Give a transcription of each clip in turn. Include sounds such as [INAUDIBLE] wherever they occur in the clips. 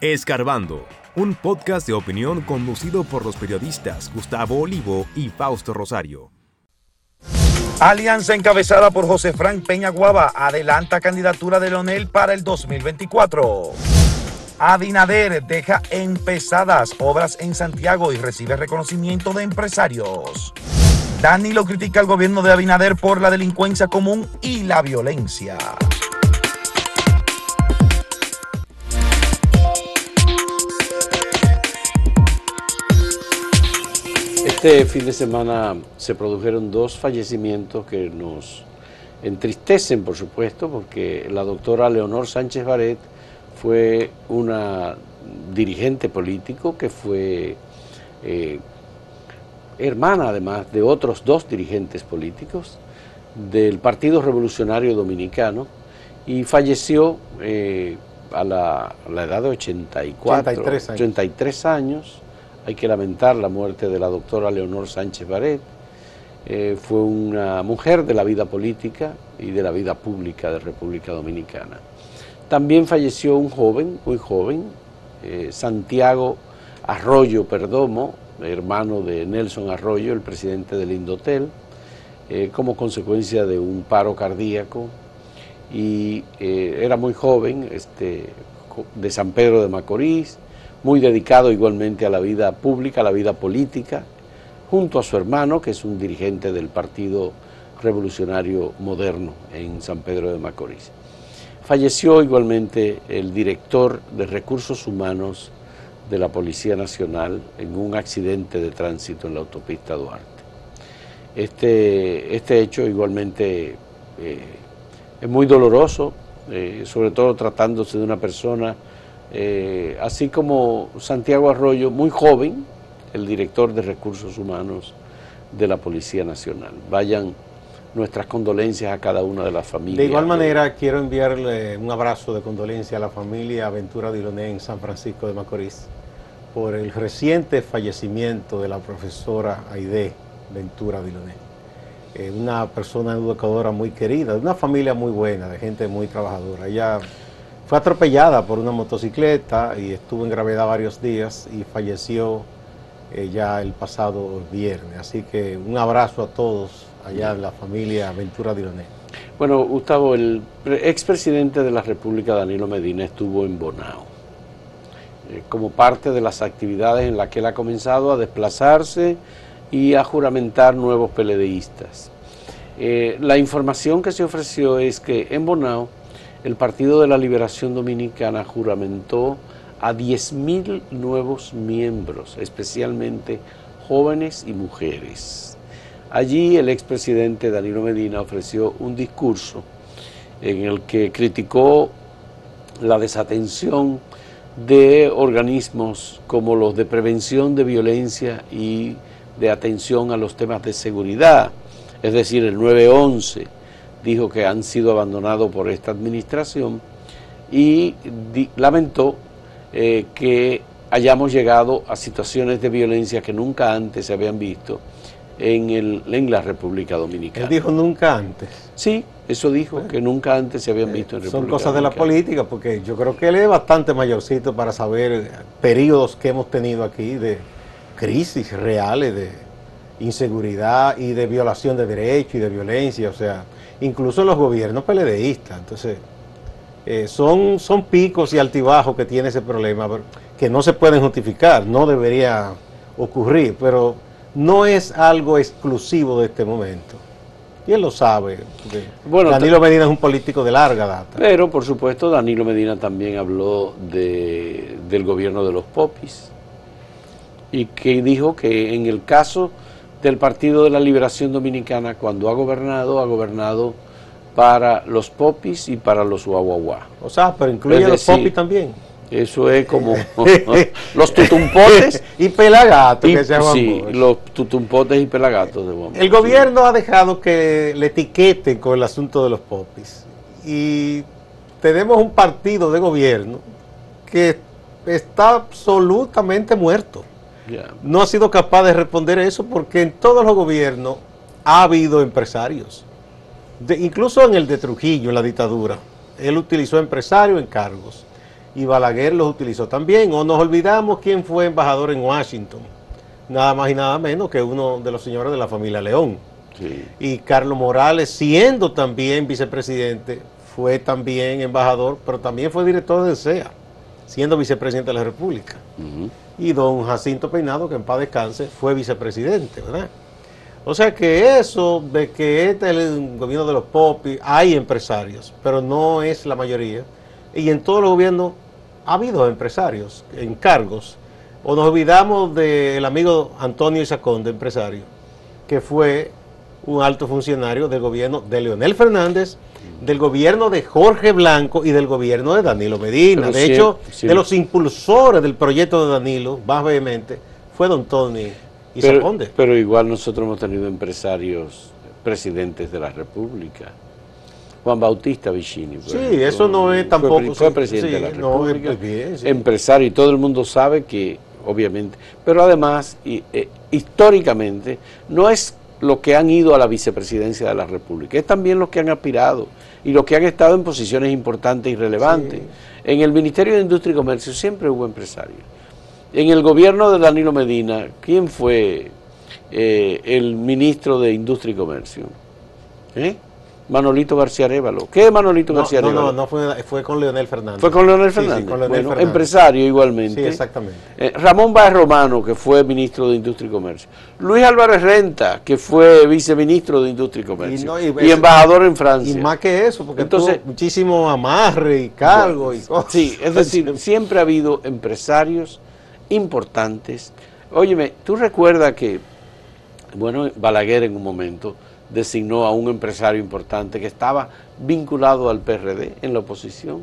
Escarbando, un podcast de opinión conducido por los periodistas Gustavo Olivo y Fausto Rosario. Alianza encabezada por José Frank Peña Guava adelanta candidatura de Leonel para el 2024. Adinader deja empezadas obras en Santiago y recibe reconocimiento de empresarios. Danilo critica al gobierno de Abinader por la delincuencia común y la violencia. Este fin de semana se produjeron dos fallecimientos que nos entristecen, por supuesto, porque la doctora Leonor Sánchez Baret fue una dirigente político que fue eh, hermana, además, de otros dos dirigentes políticos del Partido Revolucionario Dominicano y falleció eh, a, la, edad de 84, 83 años. 83 años hay que lamentar la muerte de la doctora Leonor Sánchez Baret. Eh, fue una mujer de la vida política y de la vida pública de República Dominicana. También falleció un joven, muy joven, eh, Santiago Arroyo Perdomo, hermano de Nelson Arroyo, el presidente del Indotel, eh, como consecuencia de un paro cardíaco y era muy joven, este, de San Pedro de Macorís, muy dedicado igualmente a la vida pública, a la vida política, junto a su hermano, que es un dirigente del Partido Revolucionario Moderno en San Pedro de Macorís. Falleció igualmente el director de Recursos Humanos de la Policía Nacional en un accidente de tránsito en la autopista Duarte. Este, este hecho igualmente eh, es muy doloroso, eh, sobre todo tratándose de una persona eh, así como Santiago Arroyo, muy joven, el director de Recursos Humanos de la Policía Nacional. Vayan nuestras condolencias a cada una de las familias. De igual manera, quiero enviarle un abrazo de condolencia a la familia Aventura Diloné en San Francisco de Macorís por el reciente fallecimiento de la profesora Aide Ventura Diloné. Eh, una persona educadora muy querida, de una familia muy buena, de gente muy trabajadora. Ella fue atropellada por una motocicleta y estuvo en gravedad varios días y falleció eh, ya el pasado viernes. Así que un abrazo a todos allá en la familia Ventura Dironé. Bueno, Gustavo, el expresidente de la República, Danilo Medina, estuvo en Bonao eh, como parte de las actividades en las que él ha comenzado a desplazarse y a juramentar nuevos peledeístas. Eh, la información que se ofreció es que en Bonao el Partido de la Liberación Dominicana juramentó a 10.000 nuevos miembros, especialmente jóvenes y mujeres. Allí el expresidente Danilo Medina ofreció un discurso en el que criticó la desatención de organismos como los de prevención de violencia y de atención a los temas de seguridad, es decir, el 911, dijo que han sido abandonados por esta administración y lamentó eh, que hayamos llegado a situaciones de violencia que nunca antes se habían visto en, el, en la República Dominicana. Él dijo nunca antes. Sí, eso dijo, que nunca antes se habían visto en República Son cosas de la política, porque yo creo que él es bastante mayorcito para saber periodos que hemos tenido aquí de crisis reales, de inseguridad y de violación de derechos y de violencia, o sea, incluso los gobiernos peledeístas. Entonces, eh, son, son picos y altibajos que tiene ese problema, que no se pueden justificar, no debería ocurrir, pero no es algo exclusivo de este momento. Y él lo sabe. Bueno, Danilo Medina es un político de larga data. Pero, por supuesto, Danilo Medina también habló de, del gobierno de los popis y que dijo que en el caso del Partido de la Liberación Dominicana, cuando ha gobernado, ha gobernado para los popis y para los guaguaguá. O sea, pero incluye a los popis también. Eso es como [LAUGHS] [LAUGHS] los tutumpotes [LAUGHS] y pelagatos que se llaman Sí, los tutumpotes y pelagatos de El gobierno ha dejado que le etiqueten con el asunto de los popis. Y tenemos un partido de gobierno que está absolutamente muerto no ha sido capaz de responder eso porque en todos los gobiernos ha habido empresarios. incluso en el de Trujillo, en la dictadura, él utilizó empresarios en cargos. y Balaguer los utilizó también. O nos olvidamos quién fue embajador en Washington, nada más y nada menos que uno de los señores de la familia León. Sí. Y Carlos Morales, siendo también vicepresidente, fue también embajador, pero también fue director de SEA, siendo vicepresidente de la República. Y don Jacinto Peinado, que en paz descanse, fue vicepresidente, ¿verdad? O sea que eso de que este es el gobierno de los popis, hay empresarios, pero no es la mayoría. Y en todos los gobiernos ha habido empresarios en cargos. O nos olvidamos del amigo Antonio Isacón, de empresario, que fue un alto funcionario del gobierno de Leonel Fernández, del gobierno de Jorge Blanco y del gobierno de Danilo Medina. Pero de hecho, de los impulsores del proyecto de Danilo, más vehemente, fue don Tony Isacón. Pero, pero igual nosotros hemos tenido empresarios presidentes de la República. Juan Bautista Vicini. Sí, ejemplo, eso no es tampoco- Fue, presidente sí, de la República. es bien, sí. Empresario, y todo el mundo sabe que, obviamente. Pero además, y, eh, históricamente, no es lo que han ido a la vicepresidencia de la República, es también los que han aspirado y los que han estado en posiciones importantes y relevantes. Sí. En el Ministerio de Industria y Comercio siempre hubo empresarios. En el gobierno de Danilo Medina, ¿quién fue eh, el ministro de Industria y Comercio? ¿Eh? Manolito García Arevalo. ¿Qué es Manolito No, García no, Arevalo? no, no fue, fue con Leonel Fernández. Fue con Leonel Sí, sí, Fernández. con Leonel Bueno, Fernández. empresario igualmente. Sí, exactamente. Eh, Ramón Báez Romano, que fue ministro de Industria y Comercio. Luis Álvarez Renta, que fue viceministro de Industria y Comercio. Y no, y, y- embajador en Francia. Y más que eso, porque Entonces- tuvo muchísimo amarre y cargo y cosas. Sí, es decir, [LAUGHS] siempre ha habido empresarios importantes. Óyeme, tú recuerdas que, bueno, Balaguer en un momento designó a un empresario importante que estaba vinculado al PRD en la oposición.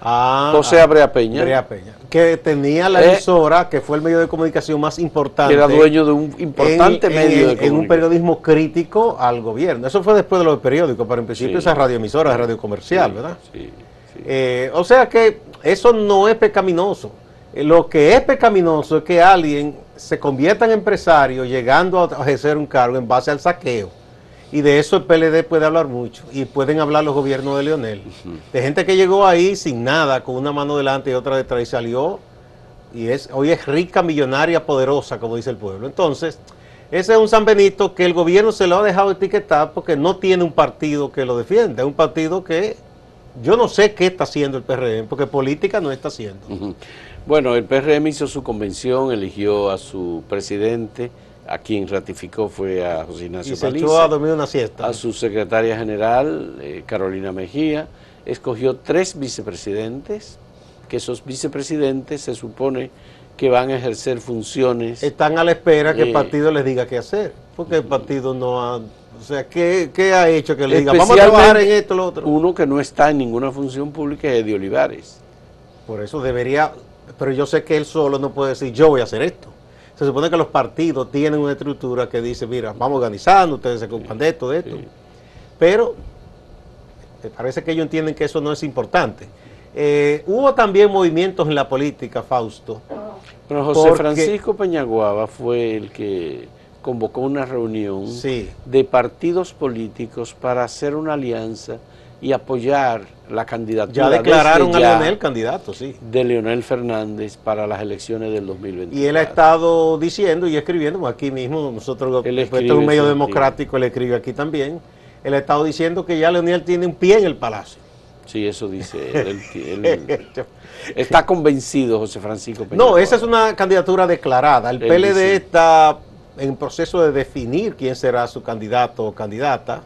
Ah, José ah, Abrea Peña. Abrea Peña, Que tenía la Eh, emisora, que fue el medio de comunicación más importante. que era dueño de un importante en- medio en- de en un comunicación. periodismo crítico al gobierno. Eso fue después de los periódicos, pero en principio Sí. esa radioemisora radio comercial, ¿verdad? Sí, sí. Eh, o sea que eso no es pecaminoso. Eh, Lo que es pecaminoso es que alguien se convierta en empresario llegando a ejercer un cargo en base al saqueo. Y de eso el PLD puede hablar mucho. Y pueden hablar los gobiernos de Leonel. De gente que llegó ahí sin nada, con una mano delante y otra detrás y salió. Y es, hoy es rica, millonaria, poderosa, como dice el pueblo. Entonces, ese es un San Benito que el gobierno se lo ha dejado etiquetar porque no tiene un partido que lo defienda. Es un partido que yo no sé qué está haciendo el PRM, porque política no está haciendo. Bueno, el PRM hizo su convención, eligió a su presidente, a quien ratificó fue a José Ignacio Y se Paliza, echó a dormir una siesta. a su secretaria general, eh, Carolina Mejía, escogió tres vicepresidentes, que esos vicepresidentes se supone que van a ejercer funciones. Están a la espera que el Eh, partido les diga qué hacer, porque el partido no ha... O sea, ¿qué, qué ha hecho que le diga, vamos a trabajar en esto, lo otro? Uno que no está en ninguna función pública es Eddie Olivares. Por eso debería, pero yo sé que él solo no puede decir, yo voy a hacer esto. Se supone que los partidos tienen una estructura que dice, mira, vamos organizando, ustedes se ocupan de esto, de esto. sí. Pero eh, parece que ellos entienden que eso no es importante. Eh, hubo también movimientos en la política, Fausto. Pero José Porque- Francisco Peñaguaba fue el que convocó una reunión Sí. de partidos políticos para hacer una alianza y apoyar la candidatura Ya declararon a ya Leonel candidato, sí. de Leonel Fernández para las elecciones del 2024. Y él ha estado diciendo y escribiendo, aquí mismo, nosotros, Él esto es un medio democrático, él escribe aquí también. Él ha estado diciendo que ya Leonel tiene un pie en el palacio. Sí, eso dice él. [LAUGHS] Él- él- está convencido José Francisco No, Peñaguaba. esa es una candidatura declarada. El PLD dice- está en proceso de definir quién será su candidato o candidata.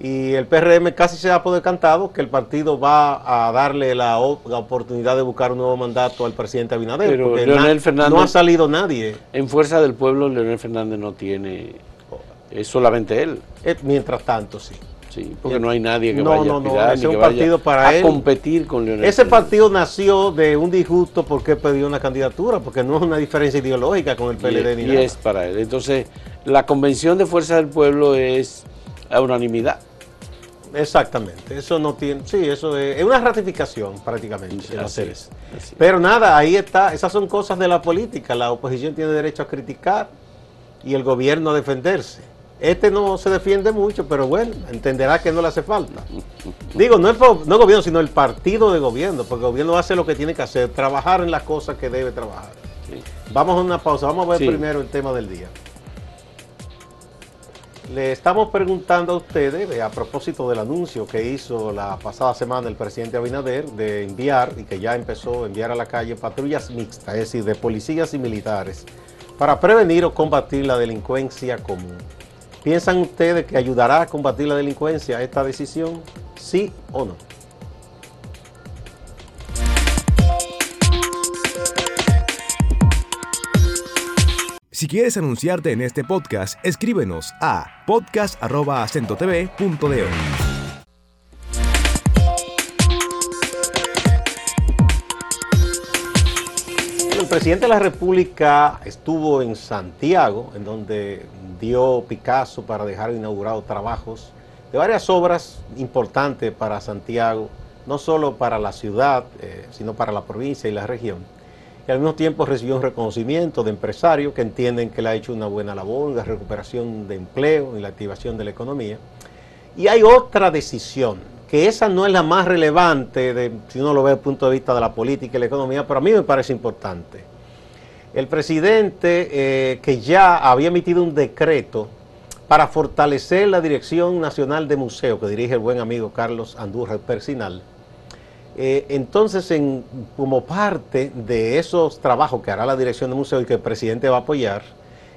Y el PRM casi se ha por decantado que el partido va a darle la, la oportunidad de buscar un nuevo mandato al presidente Abinader. Pero porque Leonel na- Fernández- no ha salido nadie, En Fuerza del Pueblo, Leonel Fernández no tiene... Es solamente él. Eh, mientras tanto, sí. Sí, porque no hay nadie que No, vaya no, a no, aspirar, ese ni es que un vaya partido para a él. competir con Leonel Ese Fernández. partido nació de un disgusto porque pidió una candidatura, porque no es una diferencia ideológica con el PLD y, ni y nada. es para él. Entonces, la convención de Fuerza del Pueblo es a unanimidad. Exactamente, eso no tiene, sí, eso es, es una ratificación prácticamente Así hacer es, eso. es. Pero nada, ahí está, esas son cosas de la política, la oposición tiene derecho a criticar y el gobierno a defenderse. Este no se defiende mucho, pero bueno, entenderá que no le hace falta. Digo, no el, no el gobierno, sino el partido de gobierno, porque el gobierno hace lo que tiene que hacer, trabajar en las cosas que debe trabajar. Vamos a una pausa, vamos a ver primero el tema del día. Le estamos preguntando a ustedes, eh, a propósito del anuncio que hizo la pasada semana el presidente Abinader de enviar, y que ya empezó a enviar a la calle patrullas mixtas, es decir, de policías y militares, para prevenir o combatir la delincuencia común. ¿Piensan ustedes que ayudará a combatir la delincuencia esta decisión? ¿Sí o no? Si quieres anunciarte en este podcast, escríbenos a podcast.acentotv.de. El presidente de la República estuvo en Santiago, en donde dio Picasso para dejar inaugurados trabajos de varias obras importantes para Santiago, no solo para la ciudad, eh, sino para la provincia y la región y al mismo tiempo recibió un reconocimiento de empresarios que entienden que le ha hecho una buena labor de recuperación de empleo y la activación de la economía. Y hay otra decisión, que esa no es la más relevante de, si uno lo ve desde el punto de vista de la política y la economía, pero a mí me parece importante. El presidente eh, que ya había emitido un decreto para fortalecer la Dirección Nacional de Museos, que dirige el buen amigo Carlos Andújar Persinal, eh, entonces, como parte de esos trabajos que hará la dirección de museo y que el presidente va a apoyar,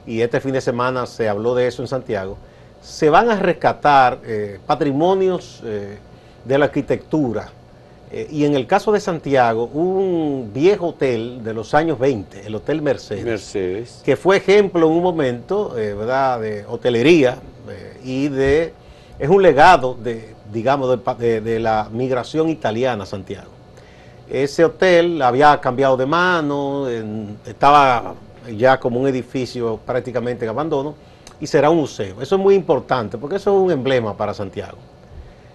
y este fin de semana se habló de eso en Santiago, se van a rescatar eh, patrimonios eh, de la arquitectura. y en el caso de Santiago, un viejo hotel de los años 20, el Hotel Mercedes, Mercedes. que fue ejemplo en un momento ¿verdad? de hotelería y de... es un legado de, digamos, de, la migración italiana a Santiago. Ese hotel había cambiado de mano, estaba ya como un edificio prácticamente en abandono y será un museo. Eso es muy importante porque eso es un emblema para Santiago.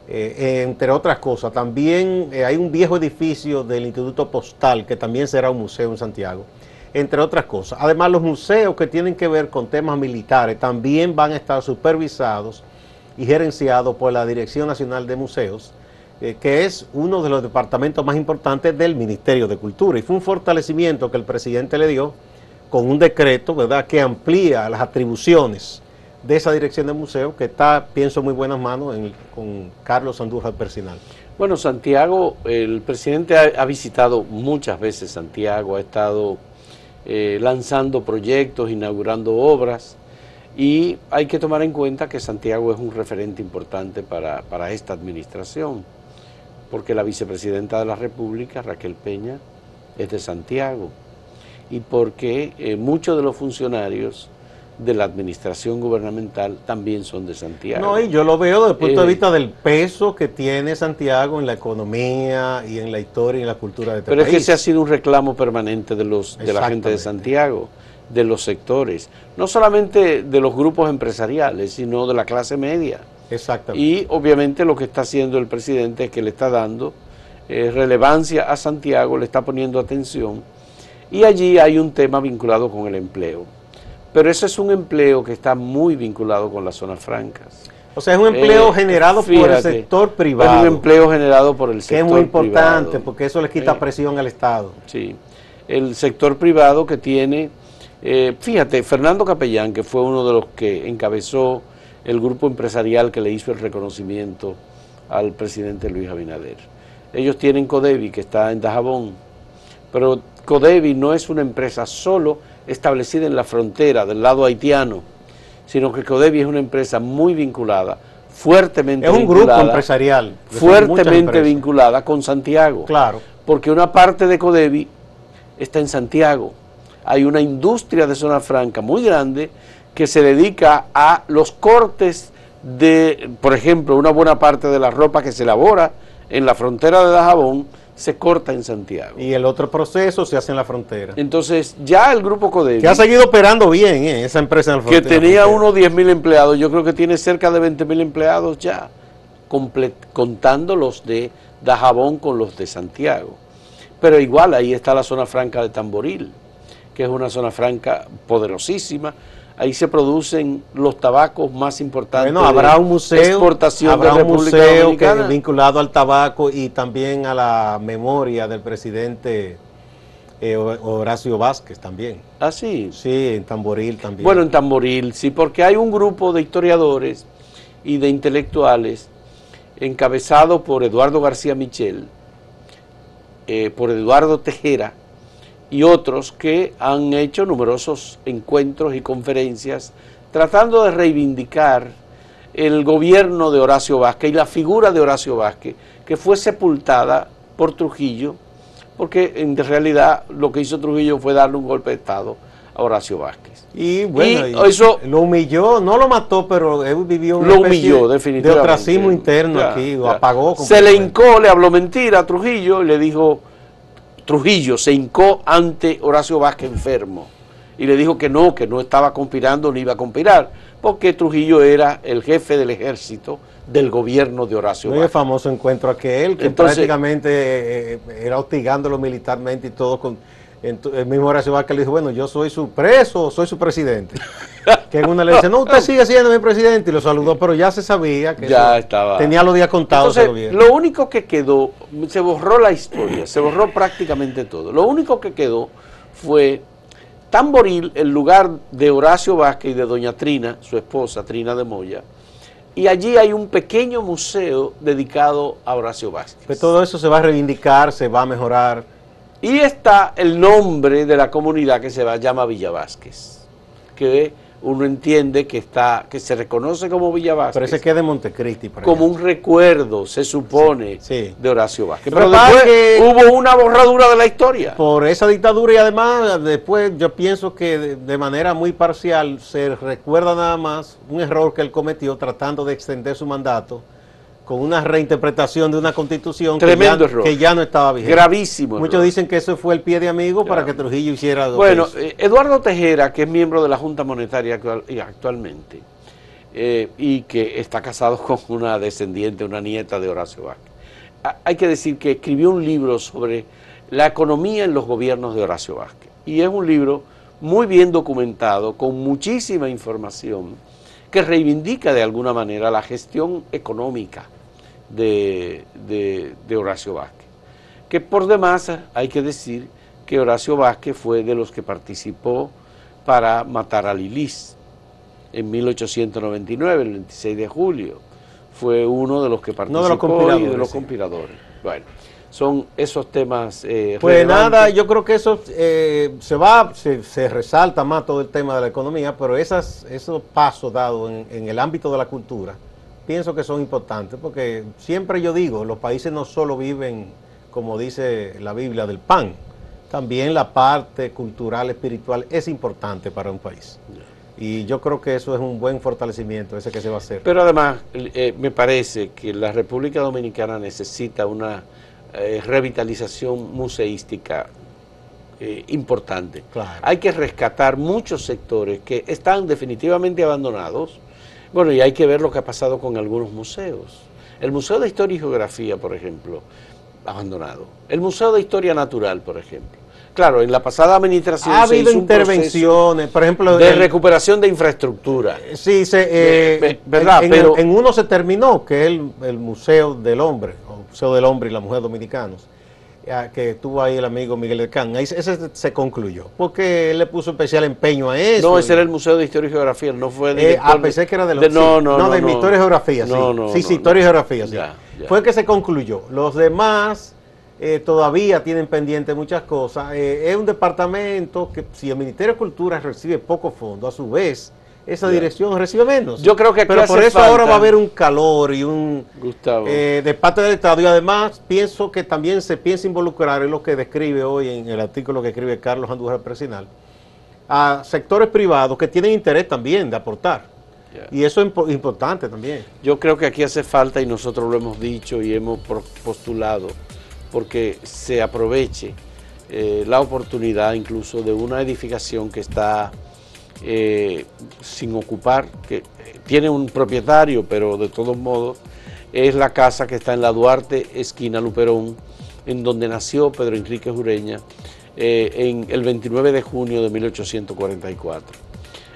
Eh, entre otras cosas, también eh, hay un viejo edificio del Instituto Postal que también será un museo en Santiago, entre otras cosas. Además, los museos que tienen que ver con temas militares también van a estar supervisados y gerenciado por la Dirección Nacional de Museos, eh, que es uno de los departamentos más importantes del Ministerio de Cultura. Y fue un fortalecimiento que el presidente le dio con un decreto, ¿verdad?, que amplía las atribuciones de esa dirección de museos, que está, pienso, en muy buenas manos con Carlos Andújar Persinal. Bueno, Santiago, el presidente ha, visitado muchas veces Santiago, ha estado eh, lanzando proyectos, inaugurando obras. Y hay que tomar en cuenta que Santiago es un referente importante para, esta administración, porque la vicepresidenta de la República, Raquel Peña, es de Santiago, y porque eh, muchos de los funcionarios de la administración gubernamental también son de Santiago. No, y yo lo veo desde el punto de eh, vista del peso que tiene Santiago en la economía y en la historia y en la cultura de este Pero es que ese ha sido un reclamo permanente de, los, de la gente de Santiago de los sectores, no solamente de los grupos empresariales, sino de la clase media. Exactamente. Y obviamente lo que está haciendo el presidente es que le está dando eh, relevancia a Santiago, le está poniendo atención, y allí hay un tema vinculado con el empleo. Pero ese es un empleo que está muy vinculado con las zonas francas. O sea, es un empleo eh, generado por el sector privado. Es un empleo generado por el sector privado. Que es muy importante porque eso le quita presión al Estado. Sí. El sector privado que tiene eh, fíjate, Fernando Capellán, que fue uno de los que encabezó el grupo empresarial que le hizo el reconocimiento al presidente Luis Abinader. Ellos tienen Codevi, que está en Dajabón, pero Codevi no es una empresa solo establecida en la frontera del lado haitiano, sino que Codevi es una empresa muy vinculada, fuertemente es un grupo empresarial, fuertemente vinculada con Santiago. Claro. Porque una parte de Codevi está en Santiago hay una industria de zona franca muy grande que se dedica a los cortes de, por ejemplo, una buena parte de la ropa que se elabora en la frontera de Dajabón se corta en Santiago. Y el otro proceso se hace en la frontera. Entonces, ya el grupo Codevi... Que ha seguido operando bien eh, esa empresa en la frontera. Que tenía unos 10 mil empleados, yo creo que tiene cerca de 20 mil empleados ya, contando los de Dajabón con los de Santiago. Pero igual ahí está la zona franca de Tamboril que es una zona franca poderosísima. Ahí se producen los tabacos más importantes. Bueno, habrá un museo, exportación habrá de un museo que, vinculado al tabaco y también a la memoria del presidente eh, Horacio Vázquez también. Ah, sí. Sí, en Tamboril también. Bueno, en Tamboril, sí, porque hay un grupo de historiadores y de intelectuales encabezado por Eduardo García Michel, eh, por Eduardo Tejera y otros que han hecho numerosos encuentros y conferencias tratando de reivindicar el gobierno de Horacio Vázquez y la figura de Horacio Vázquez, que fue sepultada por Trujillo, porque en realidad lo que hizo Trujillo fue darle un golpe de Estado a Horacio Vázquez. y bueno, y eso- lo humilló, no lo mató, pero él vivió una Lo humilló, definitivamente. de ostracismo interno Ya, aquí, lo apagó. Se le hincó, le habló mentira a Trujillo y le dijo, Trujillo se hincó ante Horacio Vázquez enfermo y le dijo que no, que no estaba conspirando ni iba a conspirar, porque Trujillo era el jefe del ejército del gobierno de Horacio Muy Vázquez. famoso encuentro aquel, que Entonces- prácticamente eh, eh, era hostigándolo militarmente y todo. Con, el mismo Horacio Vázquez le dijo, bueno, yo soy su preso soy su presidente. [LAUGHS] que en una le dice, no, usted sigue siendo mi presidente y lo saludó, pero ya se sabía que Ya estaba. tenía los días contados Entonces, gobierno. lo único que quedó, se borró la historia, se borró prácticamente todo. Lo único que quedó fue Tamboril, el lugar de Horacio Vázquez y de doña Trina, su esposa, Trina de Moya, y allí hay un pequeño museo dedicado a Horacio Vázquez. Pues todo eso se va a reivindicar, se va a mejorar. Y está el nombre de la comunidad que se va, llama Villa Vázquez, que uno entiende que está, que se reconoce como Villa Vázquez Pero ese queda en Montecristi. por como un recuerdo, se supone, Sí, sí. de Horacio Vázquez. Pero después que- hubo una borradura de la historia. Por esa dictadura y además después yo pienso que de, de manera muy parcial se recuerda nada más un error que él cometió tratando de extender su mandato con una reinterpretación de una constitución que ya, error. que ya no estaba vigente. Gravísimo. Muchos error. dicen que eso fue el pie de amigo para que Trujillo hiciera lo que Bueno, hizo. eh, Eduardo Tejera, que es miembro de la Junta Monetaria actualmente, eh, y que está casado [LAUGHS] con una descendiente, una nieta de Horacio Vázquez. Ha- Hay que decir que escribió un libro sobre la economía en los gobiernos de Horacio Vázquez. Y es un libro muy bien documentado, con muchísima información, que reivindica de alguna manera la gestión económica de, de- de Horacio Vázquez. Que por demás hay que decir que Horacio Vázquez fue de los que participó para matar a Lilis en 1899, el 26 de julio. Fue uno de los que participó No de los y conspiradores, de los sí. conspiradores. Bueno, son esos temas. eh, Pues relevantes. nada, yo creo que eso eh, se va, se, se resalta más todo el tema de la economía, pero esas, esos pasos dados en, en el ámbito de la cultura, pienso que son importantes, porque siempre yo digo, los países no solo viven, como dice la Biblia, del pan, también la parte cultural, espiritual es importante para un país. Y yo creo que eso es un buen fortalecimiento, ese que se va a hacer. Pero además, eh, me parece que la República Dominicana necesita una eh, revitalización museística eh, importante. Claro. Hay que rescatar muchos sectores que están definitivamente abandonados. Bueno, y hay que ver lo que ha pasado con algunos museos. El Museo de Historia y Geografía, por ejemplo, abandonado. El Museo de Historia Natural, por ejemplo. Claro, en la pasada administración ha se habido un intervenciones, por ejemplo, de el- recuperación de infraestructura. Sí, se, eh, Ve- ve- verdad, en, pero- en uno se terminó, que es el, el Museo del Hombre, o Museo del Hombre y la Mujer Dominicanos, que tuvo ahí el amigo Miguel del Can. Ahí se- ese se concluyó, porque él le puso especial empeño a eso. No, ese era el Museo de Historia y Geografía, no fue Eh, ah, pensé que era de los de- no, sí. no, no, de no. historia y geografía, sí. No, no, sí, no, sí, historia y no. geografía, sí. Ya, ya. Fue el que se concluyó. Los demás eh, todavía tienen pendiente muchas cosas. Eh, es un departamento que si el Ministerio de Cultura recibe poco fondo, a su vez, esa dirección recibe menos. Yo creo que aquí Pero por eso ahora va a haber un calor y un Gustavo. eh, de parte del Estado. Y además pienso que también se piensa involucrar en lo que describe hoy en el artículo que escribe Carlos Andújar Presinal a sectores privados que tienen interés también de aportar. Y eso es impo- importante también. Yo creo que aquí hace falta, y nosotros lo hemos dicho y hemos postulado, porque se aproveche eh, la oportunidad incluso de una edificación que está eh, sin ocupar, que tiene un propietario, pero de todos modos es la casa que está en la Duarte, esquina Luperón, en donde nació Pedro Enrique Jureña eh, en el 29 de junio de 1844.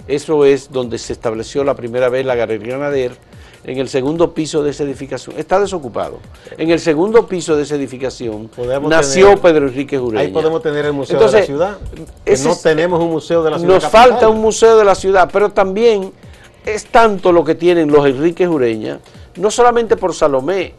Eso es donde se estableció la primera vez la Galería Nader, en el segundo piso de esa edificación. Está desocupado. En el segundo piso de esa edificación nació Pedro Enrique Jureña. Ahí podemos tener el Museo de la Ciudad. no tenemos un museo de la ciudad. Nos falta un museo de la ciudad, pero también es tanto lo que tienen los Enrique Jureña, no solamente por Salomé,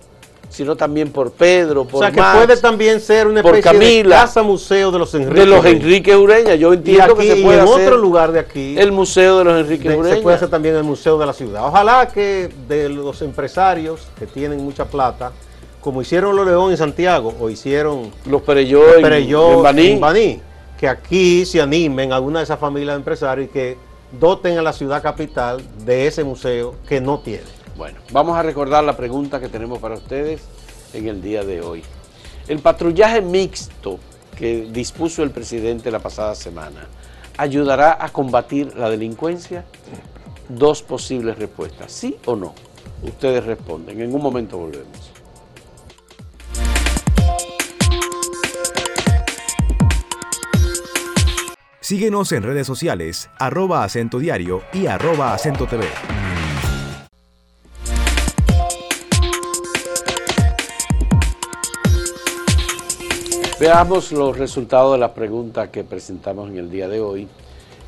sino también por Pedro, por O sea, que puede también ser una especie de casa museo de los Enrique De los Enrique Ureña. Yo entiendo que se puede en otro lugar de aquí el museo de los Enrique Ureña. Se puede hacer también el museo de la ciudad. Ojalá que de los empresarios que tienen mucha plata, como hicieron los León en Santiago o hicieron los Pereyó, en, Baní, que aquí se animen alguna de esas familias de empresarios y que doten a la ciudad capital de ese museo que no tiene. Bueno, vamos a recordar la pregunta que tenemos para ustedes en el día de hoy. El patrullaje mixto que dispuso el presidente la pasada semana, ¿ayudará a combatir la delincuencia? Dos posibles respuestas, sí o no. Ustedes responden. En un momento volvemos. Síguenos en redes sociales, arroba acento diario y arroba acento TV. Veamos los resultados de la pregunta que presentamos en el día de hoy.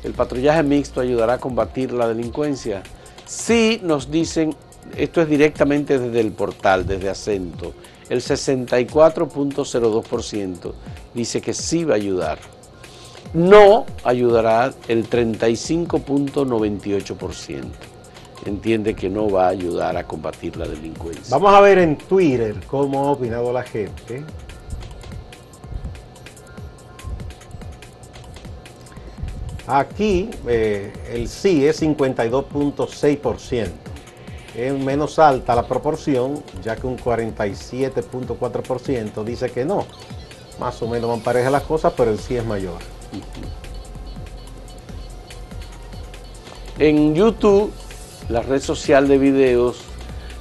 ¿El patrullaje mixto ayudará a combatir la delincuencia? Sí, nos dicen, esto es directamente desde el portal, desde acento. El 64.02% dice que sí va a ayudar. No ayudará el 35.98%. Entiende que no va a ayudar a combatir la delincuencia. Vamos a ver en Twitter cómo ha opinado la gente. Aquí eh, el sí es 52.6%. Es menos alta la proporción, ya que un 47.4% dice que no. Más o menos van parejas las cosas, pero el sí es mayor. En YouTube, la red social de videos,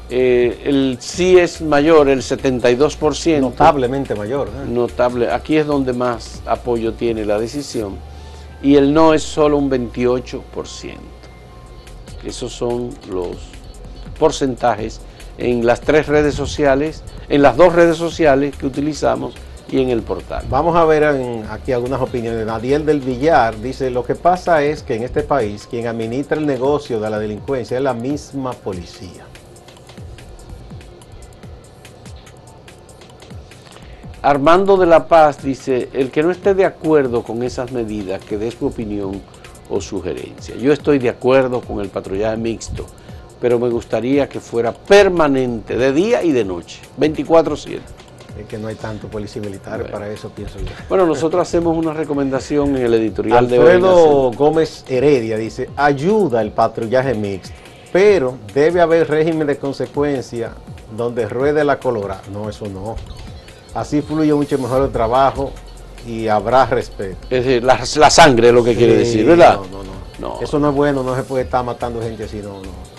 eh, el sí es mayor, el 72%. Notablemente mayor. ¿eh? Notable. Aquí es donde más apoyo tiene la decisión y el no es solo un 28%. Esos son los porcentajes en las tres redes sociales, en las dos redes sociales que utilizamos y en el portal. Vamos a ver aquí algunas opiniones. Nadiel del Villar dice, lo que pasa es que en este país quien administra el negocio de la delincuencia es la misma policía. Armando de la Paz dice, el que no esté de acuerdo con esas medidas, que dé su opinión o sugerencia. Yo estoy de acuerdo con el patrullaje mixto, pero me gustaría que fuera permanente, de día y de noche, 24/7. Es que no hay tanto policía militar para eso, pienso yo. Bueno, nosotros hacemos una recomendación en el editorial de hoy. Alfredo Gómez Heredia dice, ayuda el patrullaje mixto, pero debe haber régimen de consecuencia donde ruede la colora. No, eso no. Así fluye mucho mejor el trabajo y habrá respeto. Es decir, la, sangre es lo que quiere decir, ¿verdad? No, no, no, Eso no es bueno, no se puede estar matando gente así, no, no.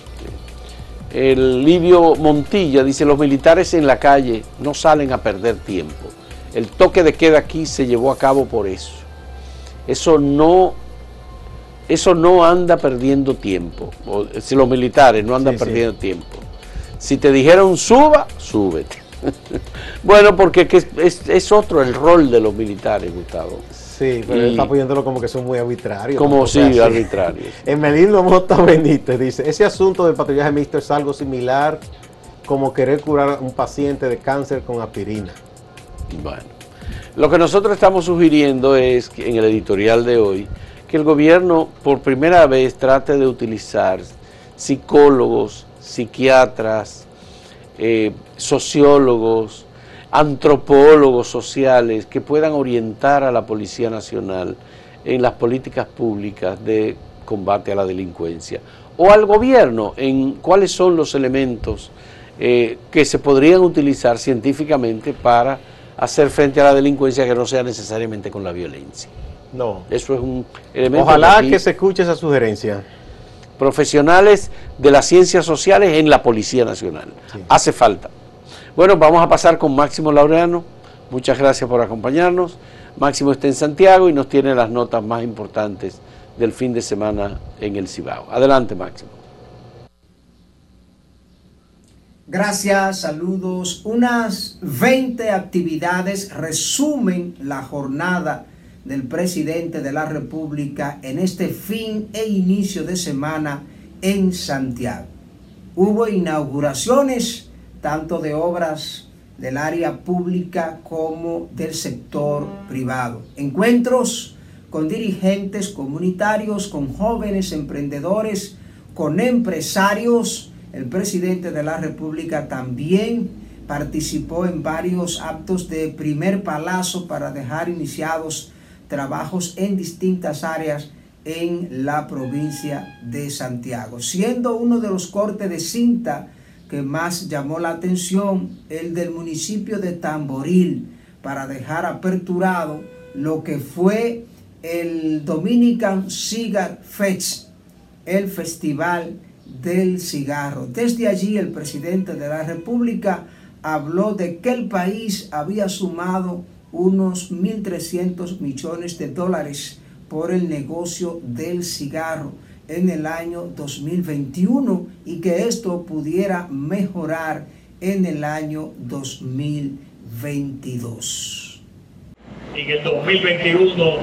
El Livio Montilla dice, los militares en la calle no salen a perder tiempo. El toque de queda aquí se llevó a cabo por eso. Eso no, eso no anda perdiendo tiempo. si los militares no andan perdiendo tiempo. Si te dijeron suba, súbete. [LAUGHS] bueno, porque es, otro el rol de los militares, Gustavo. Sí, pero él está poniéndolo como que son muy arbitrarios. Como sí, arbitrarios. [LAUGHS] En Melino Mota Benítez dice, ese asunto del patrullaje mixto es algo similar como querer curar a un paciente de cáncer con aspirina. Bueno, lo que nosotros estamos sugiriendo es, que en el editorial de hoy, que el gobierno por primera vez trate de utilizar psicólogos, psiquiatras, eh, sociólogos, antropólogos sociales que puedan orientar a la Policía Nacional en las políticas públicas de combate a la delincuencia o al gobierno en cuáles son los elementos eh, que se podrían utilizar científicamente para hacer frente a la delincuencia que no sea necesariamente con la violencia. No. Eso es un elemento. Ojalá que, se escuche esa sugerencia. Profesionales de las ciencias sociales en la Policía Nacional. Hace falta. Bueno, vamos a pasar con Máximo Laureano. Muchas gracias por acompañarnos. Máximo está en Santiago y nos tiene las notas más importantes del fin de semana en el Cibao. Adelante, Máximo. Gracias, saludos. Unas 20 actividades resumen la jornada del presidente de la República en este fin e inicio de semana en Santiago. Hubo inauguraciones tanto de obras del área pública como del sector privado. Encuentros con dirigentes comunitarios, con jóvenes emprendedores, con empresarios. El presidente de la República también participó en varios actos de primer palazo para dejar iniciados trabajos en distintas áreas en la provincia de Santiago, siendo uno de los cortes de cinta que más llamó la atención el del municipio de Tamboril para dejar aperturado lo que fue el Dominican Cigar Fest, el festival del cigarro. Desde allí el presidente de la República habló de que el país había sumado unos 1.300 millones de dólares por el negocio del cigarro en el año 2021 y que esto pudiera mejorar en el año 2022. En el 2021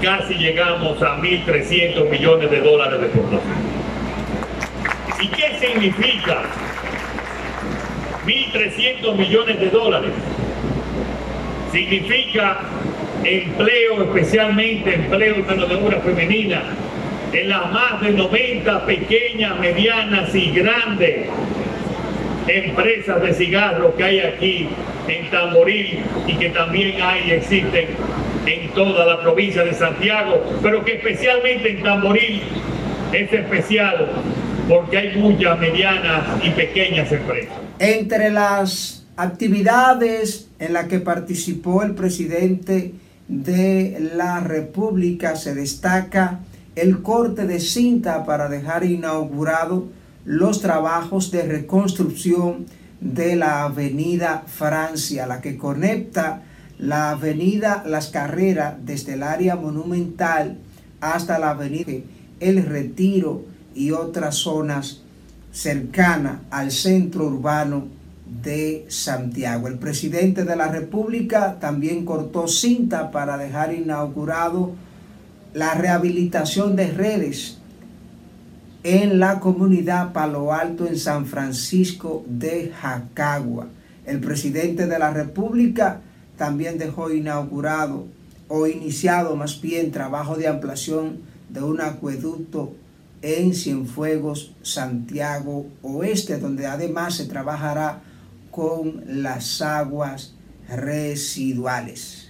casi llegamos a 1.300 millones de dólares de exportación. ¿Y qué significa 1.300 millones de dólares? significa empleo, especialmente empleo de mano de obra femenina, en las más de 90 pequeñas, medianas y grandes empresas de cigarros que hay aquí en Tamboril y que también hay y existen en toda la provincia de Santiago, pero que especialmente en Tamboril es especial porque hay muchas medianas y pequeñas empresas. Entre las actividades en las que participó el presidente de la República se destaca el corte de cinta para dejar inaugurado los trabajos de reconstrucción de la avenida Francia, la que conecta la avenida Las Carreras desde el área monumental hasta la avenida El Retiro y otras zonas cercanas al centro urbano de Santiago. El presidente de la República también cortó cinta para dejar inaugurado la rehabilitación de redes en la comunidad Palo Alto en San Francisco de Jacagua. El presidente de la República también dejó inaugurado o iniciado más bien trabajo de ampliación de un acueducto en Cienfuegos, Santiago Oeste, donde además se trabajará con las aguas residuales.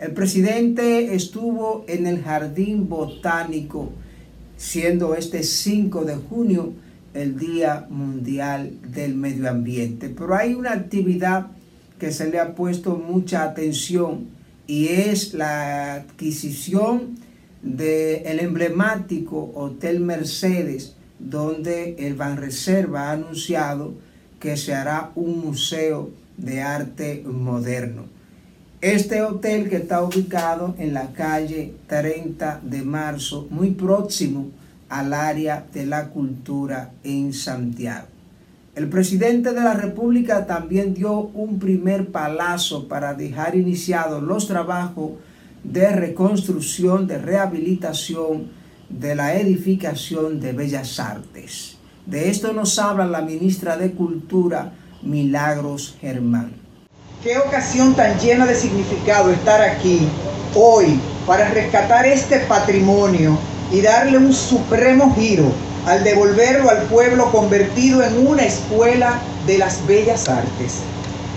El presidente estuvo en el Jardín Botánico, siendo este 5 de junio el Día Mundial del Medio Ambiente. Pero hay una actividad que se le ha puesto mucha atención y es la adquisición del emblemático Hotel Mercedes, donde el Banreserva ha anunciado que se hará un museo de arte moderno. Este hotel que está ubicado en la calle 30 de marzo, muy próximo al área de la cultura en Santiago. El presidente de la República también dio un primer palazo para dejar iniciados los trabajos de reconstrucción, de rehabilitación de la edificación de Bellas Artes. De esto nos habla la ministra de Cultura, Milagros Germán. Qué ocasión tan llena de significado estar aquí hoy para rescatar este patrimonio y darle un supremo giro al devolverlo al pueblo convertido en una escuela de las bellas artes.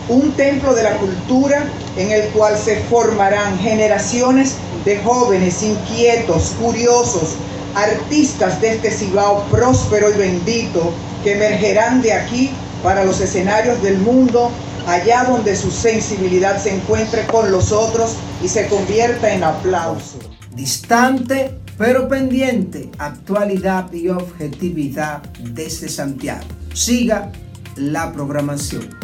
Un templo de la cultura en el cual se formarán generaciones de jóvenes inquietos, curiosos, artistas de este Cibao próspero y bendito que emergerán de aquí para los escenarios del mundo, allá donde su sensibilidad se encuentre con los otros y se convierta en aplauso. Distante pero pendiente, actualidad y objetividad desde Santiago. Siga la programación.